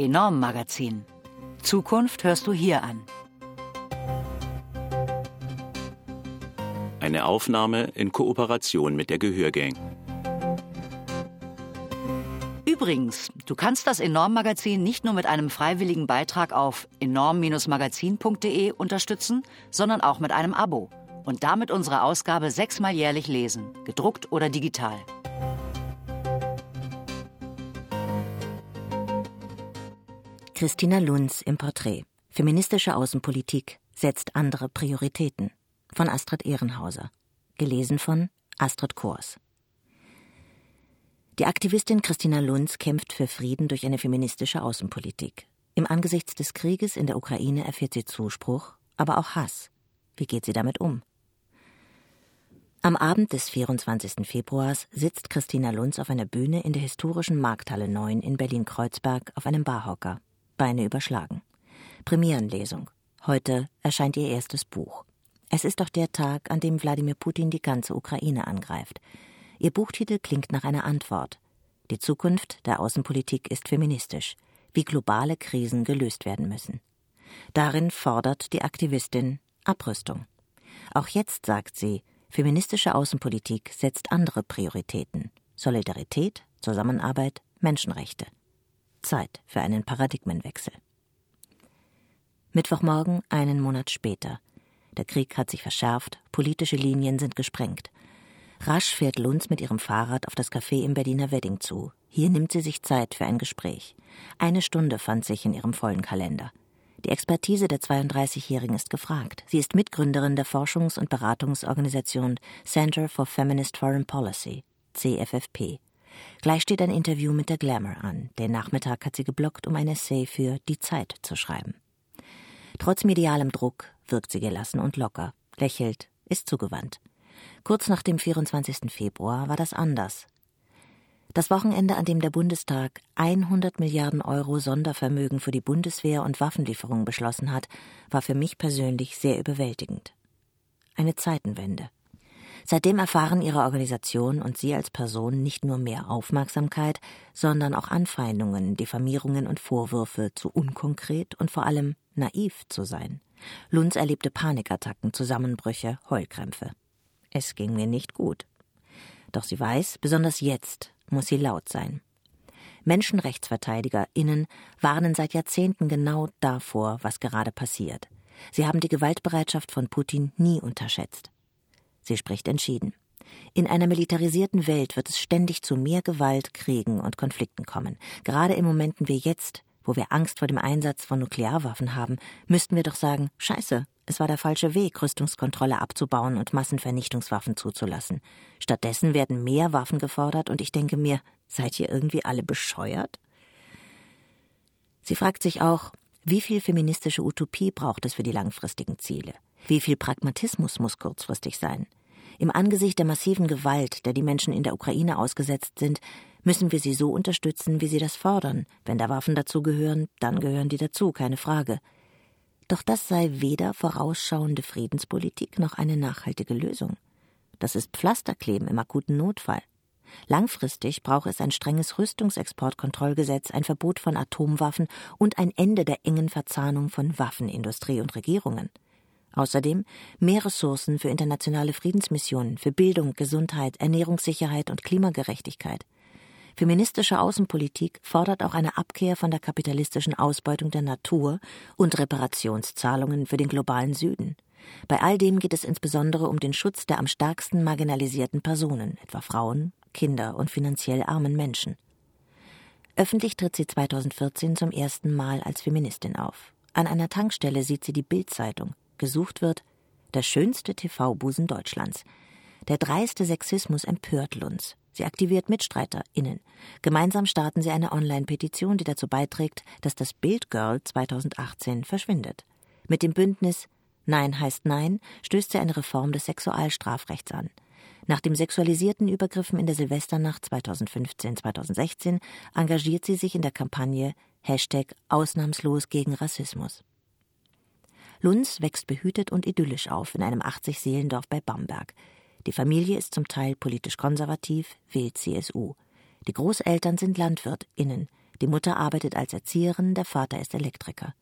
Enorm Magazin. Zukunft hörst du hier an. Eine Aufnahme in Kooperation mit der Gehörgang. Übrigens, du kannst das Enorm-Magazin nicht nur mit einem freiwilligen Beitrag auf enorm-magazin.de unterstützen, sondern auch mit einem Abo und damit unsere Ausgabe sechsmal jährlich lesen, gedruckt oder digital. Christina Lunz im Porträt. Feministische Außenpolitik setzt andere Prioritäten. Von Astrid Ehrenhauser. Gelesen von Astrid Kors. Die Aktivistin Christina Lunz kämpft für Frieden durch eine feministische Außenpolitik. Im Angesichts des Krieges in der Ukraine erfährt sie Zuspruch, aber auch Hass. Wie geht sie damit um? Am Abend des 24. Februars sitzt Christina Lunz auf einer Bühne in der historischen Markthalle 9 in Berlin-Kreuzberg auf einem Barhocker. Beine überschlagen. Premierenlesung. Heute erscheint ihr erstes Buch. Es ist auch der Tag, an dem Wladimir Putin die ganze Ukraine angreift. Ihr Buchtitel klingt nach einer Antwort. Die Zukunft der Außenpolitik ist feministisch, wie globale Krisen gelöst werden müssen. Darin fordert die Aktivistin Abrüstung. Auch jetzt sagt sie, feministische Außenpolitik setzt andere Prioritäten Solidarität, Zusammenarbeit, Menschenrechte. Zeit für einen Paradigmenwechsel. Mittwochmorgen, einen Monat später. Der Krieg hat sich verschärft, politische Linien sind gesprengt. Rasch fährt Lunz mit ihrem Fahrrad auf das Café im Berliner Wedding zu. Hier nimmt sie sich Zeit für ein Gespräch. Eine Stunde fand sich in ihrem vollen Kalender. Die Expertise der 32-Jährigen ist gefragt. Sie ist Mitgründerin der Forschungs- und Beratungsorganisation Center for Feminist Foreign Policy, CFFP. Gleich steht ein Interview mit der Glamour an. Den Nachmittag hat sie geblockt, um ein Essay für Die Zeit zu schreiben. Trotz medialem Druck wirkt sie gelassen und locker, lächelt, ist zugewandt. Kurz nach dem 24. Februar war das anders. Das Wochenende, an dem der Bundestag 100 Milliarden Euro Sondervermögen für die Bundeswehr und Waffenlieferungen beschlossen hat, war für mich persönlich sehr überwältigend. Eine Zeitenwende. Seitdem erfahren ihre Organisation und sie als Person nicht nur mehr Aufmerksamkeit, sondern auch Anfeindungen, Diffamierungen und Vorwürfe, zu unkonkret und vor allem naiv zu sein. Lunz erlebte Panikattacken, Zusammenbrüche, Heulkrämpfe. Es ging mir nicht gut. Doch sie weiß, besonders jetzt muss sie laut sein. MenschenrechtsverteidigerInnen warnen seit Jahrzehnten genau davor, was gerade passiert. Sie haben die Gewaltbereitschaft von Putin nie unterschätzt. Sie spricht entschieden. In einer militarisierten Welt wird es ständig zu mehr Gewalt, Kriegen und Konflikten kommen. Gerade in Momenten wie jetzt, wo wir Angst vor dem Einsatz von Nuklearwaffen haben, müssten wir doch sagen, scheiße, es war der falsche Weg, Rüstungskontrolle abzubauen und Massenvernichtungswaffen zuzulassen. Stattdessen werden mehr Waffen gefordert und ich denke mir, seid ihr irgendwie alle bescheuert? Sie fragt sich auch, wie viel feministische Utopie braucht es für die langfristigen Ziele? Wie viel Pragmatismus muss kurzfristig sein? Im Angesicht der massiven Gewalt, der die Menschen in der Ukraine ausgesetzt sind, müssen wir sie so unterstützen, wie sie das fordern. Wenn da Waffen dazugehören, dann gehören die dazu, keine Frage. Doch das sei weder vorausschauende Friedenspolitik noch eine nachhaltige Lösung. Das ist Pflasterkleben im akuten Notfall. Langfristig braucht es ein strenges Rüstungsexportkontrollgesetz, ein Verbot von Atomwaffen und ein Ende der engen Verzahnung von Waffenindustrie und Regierungen. Außerdem mehr Ressourcen für internationale Friedensmissionen, für Bildung, Gesundheit, Ernährungssicherheit und Klimagerechtigkeit. Feministische Außenpolitik fordert auch eine Abkehr von der kapitalistischen Ausbeutung der Natur und Reparationszahlungen für den globalen Süden. Bei all dem geht es insbesondere um den Schutz der am stärksten marginalisierten Personen, etwa Frauen, Kinder und finanziell armen Menschen. Öffentlich tritt sie 2014 zum ersten Mal als Feministin auf. An einer Tankstelle sieht sie die Bildzeitung gesucht wird, der schönste TV-Busen Deutschlands. Der dreiste Sexismus empört Lunz. Sie aktiviert MitstreiterInnen. Gemeinsam starten sie eine Online-Petition, die dazu beiträgt, dass das Bild Girl 2018 verschwindet. Mit dem Bündnis Nein heißt Nein stößt sie eine Reform des Sexualstrafrechts an. Nach den sexualisierten Übergriffen in der Silvesternacht 2015-2016 engagiert sie sich in der Kampagne Hashtag Ausnahmslos gegen Rassismus. Lunz wächst behütet und idyllisch auf in einem 80-Seelendorf bei Bamberg. Die Familie ist zum Teil politisch konservativ, wählt CSU. Die Großeltern sind LandwirtInnen. Die Mutter arbeitet als Erzieherin, der Vater ist Elektriker.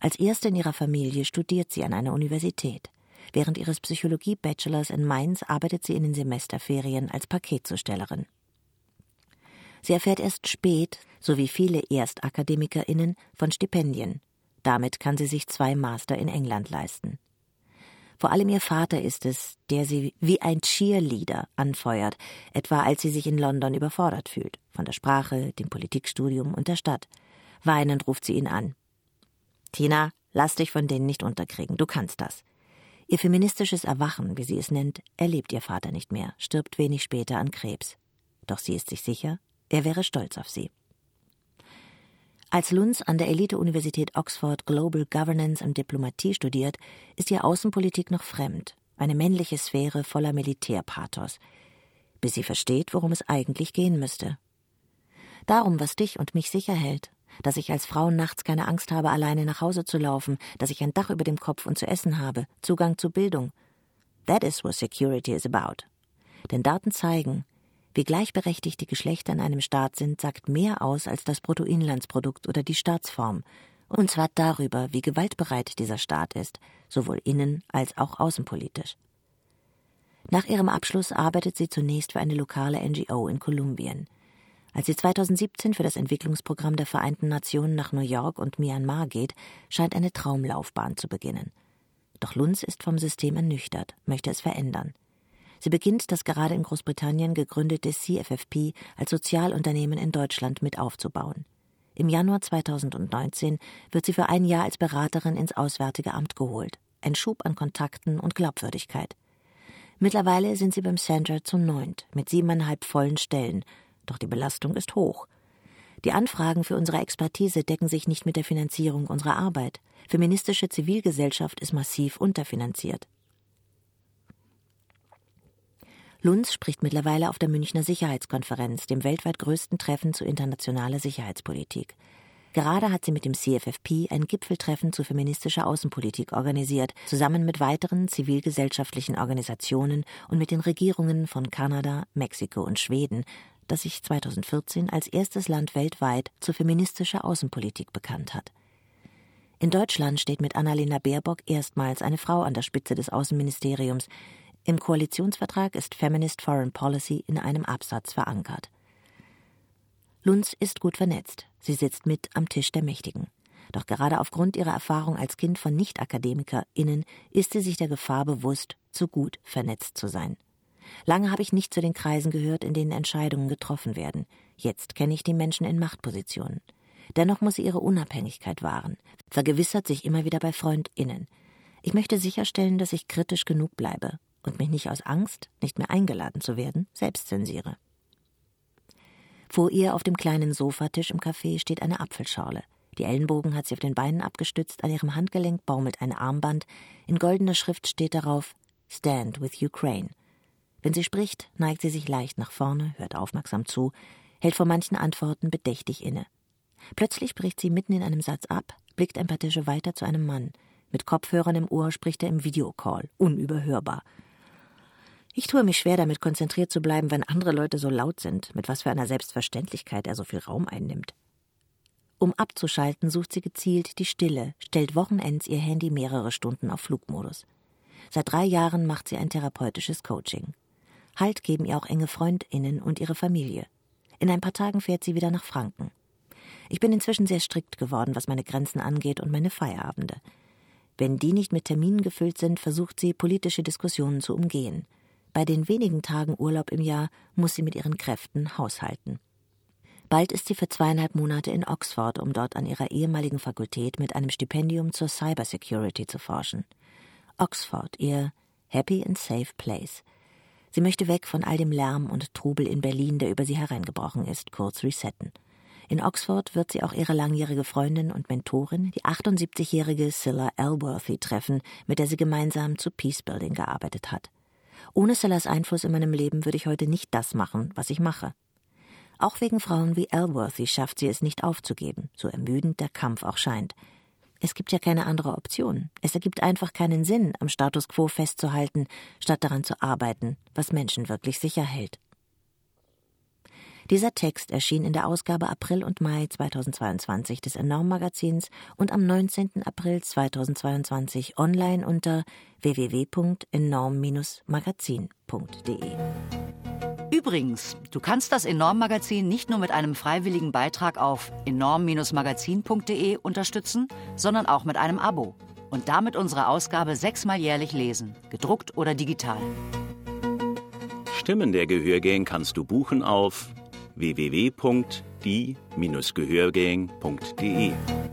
Als erste in ihrer Familie studiert sie an einer Universität. Während ihres Psychologie-Bachelors in Mainz arbeitet sie in den Semesterferien als Paketzustellerin. Sie erfährt erst spät, so wie viele ErstakademikerInnen, von Stipendien. Damit kann sie sich zwei Master in England leisten. Vor allem ihr Vater ist es, der sie wie ein Cheerleader anfeuert, etwa als sie sich in London überfordert fühlt, von der Sprache, dem Politikstudium und der Stadt. Weinend ruft sie ihn an. Tina, lass dich von denen nicht unterkriegen, du kannst das. Ihr feministisches Erwachen, wie sie es nennt, erlebt ihr Vater nicht mehr, stirbt wenig später an Krebs. Doch sie ist sich sicher, er wäre stolz auf sie. Als Lunz an der Elite-Universität Oxford Global Governance und Diplomatie studiert, ist ihr Außenpolitik noch fremd, eine männliche Sphäre voller Militärpathos, bis sie versteht, worum es eigentlich gehen müsste. Darum, was dich und mich sicher hält, dass ich als Frau nachts keine Angst habe, alleine nach Hause zu laufen, dass ich ein Dach über dem Kopf und zu essen habe, Zugang zu Bildung. That is what security is about. Denn Daten zeigen, wie gleichberechtigt die Geschlechter in einem Staat sind, sagt mehr aus als das Bruttoinlandsprodukt oder die Staatsform, und zwar darüber, wie gewaltbereit dieser Staat ist, sowohl innen als auch außenpolitisch. Nach ihrem Abschluss arbeitet sie zunächst für eine lokale NGO in Kolumbien. Als sie 2017 für das Entwicklungsprogramm der Vereinten Nationen nach New York und Myanmar geht, scheint eine Traumlaufbahn zu beginnen. Doch Lunz ist vom System ernüchtert, möchte es verändern. Sie beginnt das gerade in Großbritannien gegründete CFFP als Sozialunternehmen in Deutschland mit aufzubauen. Im Januar 2019 wird sie für ein Jahr als Beraterin ins Auswärtige Amt geholt. Ein Schub an Kontakten und Glaubwürdigkeit. Mittlerweile sind sie beim Center zu neunt, mit siebeneinhalb vollen Stellen. Doch die Belastung ist hoch. Die Anfragen für unsere Expertise decken sich nicht mit der Finanzierung unserer Arbeit. Feministische Zivilgesellschaft ist massiv unterfinanziert. Lunz spricht mittlerweile auf der Münchner Sicherheitskonferenz, dem weltweit größten Treffen zu internationaler Sicherheitspolitik. Gerade hat sie mit dem CFFP ein Gipfeltreffen zu feministischer Außenpolitik organisiert, zusammen mit weiteren zivilgesellschaftlichen Organisationen und mit den Regierungen von Kanada, Mexiko und Schweden, das sich 2014 als erstes Land weltweit zu feministischer Außenpolitik bekannt hat. In Deutschland steht mit Annalena Baerbock erstmals eine Frau an der Spitze des Außenministeriums, im Koalitionsvertrag ist Feminist Foreign Policy in einem Absatz verankert. Lunz ist gut vernetzt. Sie sitzt mit am Tisch der Mächtigen. Doch gerade aufgrund ihrer Erfahrung als Kind von Nicht-AkademikerInnen ist sie sich der Gefahr bewusst, zu gut vernetzt zu sein. Lange habe ich nicht zu den Kreisen gehört, in denen Entscheidungen getroffen werden. Jetzt kenne ich die Menschen in Machtpositionen. Dennoch muss sie ihre Unabhängigkeit wahren, vergewissert sich immer wieder bei FreundInnen. Ich möchte sicherstellen, dass ich kritisch genug bleibe und mich nicht aus Angst, nicht mehr eingeladen zu werden, selbst zensiere. Vor ihr auf dem kleinen Sofatisch im Café steht eine Apfelschorle. Die Ellenbogen hat sie auf den Beinen abgestützt, an ihrem Handgelenk baumelt ein Armband, in goldener Schrift steht darauf Stand with Ukraine. Wenn sie spricht, neigt sie sich leicht nach vorne, hört aufmerksam zu, hält vor manchen Antworten bedächtig inne. Plötzlich bricht sie mitten in einem Satz ab, blickt ein paar Tische weiter zu einem Mann. Mit Kopfhörern im Ohr spricht er im Videocall, unüberhörbar. Ich tue mich schwer damit, konzentriert zu bleiben, wenn andere Leute so laut sind, mit was für einer Selbstverständlichkeit er so viel Raum einnimmt. Um abzuschalten, sucht sie gezielt die Stille, stellt Wochenends ihr Handy mehrere Stunden auf Flugmodus. Seit drei Jahren macht sie ein therapeutisches Coaching. Halt geben ihr auch enge FreundInnen und ihre Familie. In ein paar Tagen fährt sie wieder nach Franken. Ich bin inzwischen sehr strikt geworden, was meine Grenzen angeht und meine Feierabende. Wenn die nicht mit Terminen gefüllt sind, versucht sie, politische Diskussionen zu umgehen. Bei den wenigen Tagen Urlaub im Jahr muss sie mit ihren Kräften haushalten. Bald ist sie für zweieinhalb Monate in Oxford, um dort an ihrer ehemaligen Fakultät mit einem Stipendium zur Cybersecurity zu forschen. Oxford, ihr Happy and Safe Place. Sie möchte weg von all dem Lärm und Trubel in Berlin, der über sie hereingebrochen ist, kurz resetten. In Oxford wird sie auch ihre langjährige Freundin und Mentorin, die 78-jährige Scylla Elworthy, treffen, mit der sie gemeinsam zu Peacebuilding gearbeitet hat. Ohne Sellers Einfluss in meinem Leben würde ich heute nicht das machen, was ich mache. Auch wegen Frauen wie Elworthy schafft sie es nicht aufzugeben, so ermüdend der Kampf auch scheint. Es gibt ja keine andere Option. Es ergibt einfach keinen Sinn, am Status quo festzuhalten, statt daran zu arbeiten, was Menschen wirklich sicher hält. Dieser Text erschien in der Ausgabe April und Mai 2022 des Enorm-Magazins und am 19. April 2022 online unter www.enorm-magazin.de. Übrigens, du kannst das Enorm-Magazin nicht nur mit einem freiwilligen Beitrag auf enorm-magazin.de unterstützen, sondern auch mit einem Abo und damit unsere Ausgabe sechsmal jährlich lesen, gedruckt oder digital. Stimmen der Gehörgang kannst du buchen auf www.die-gehörgang.de.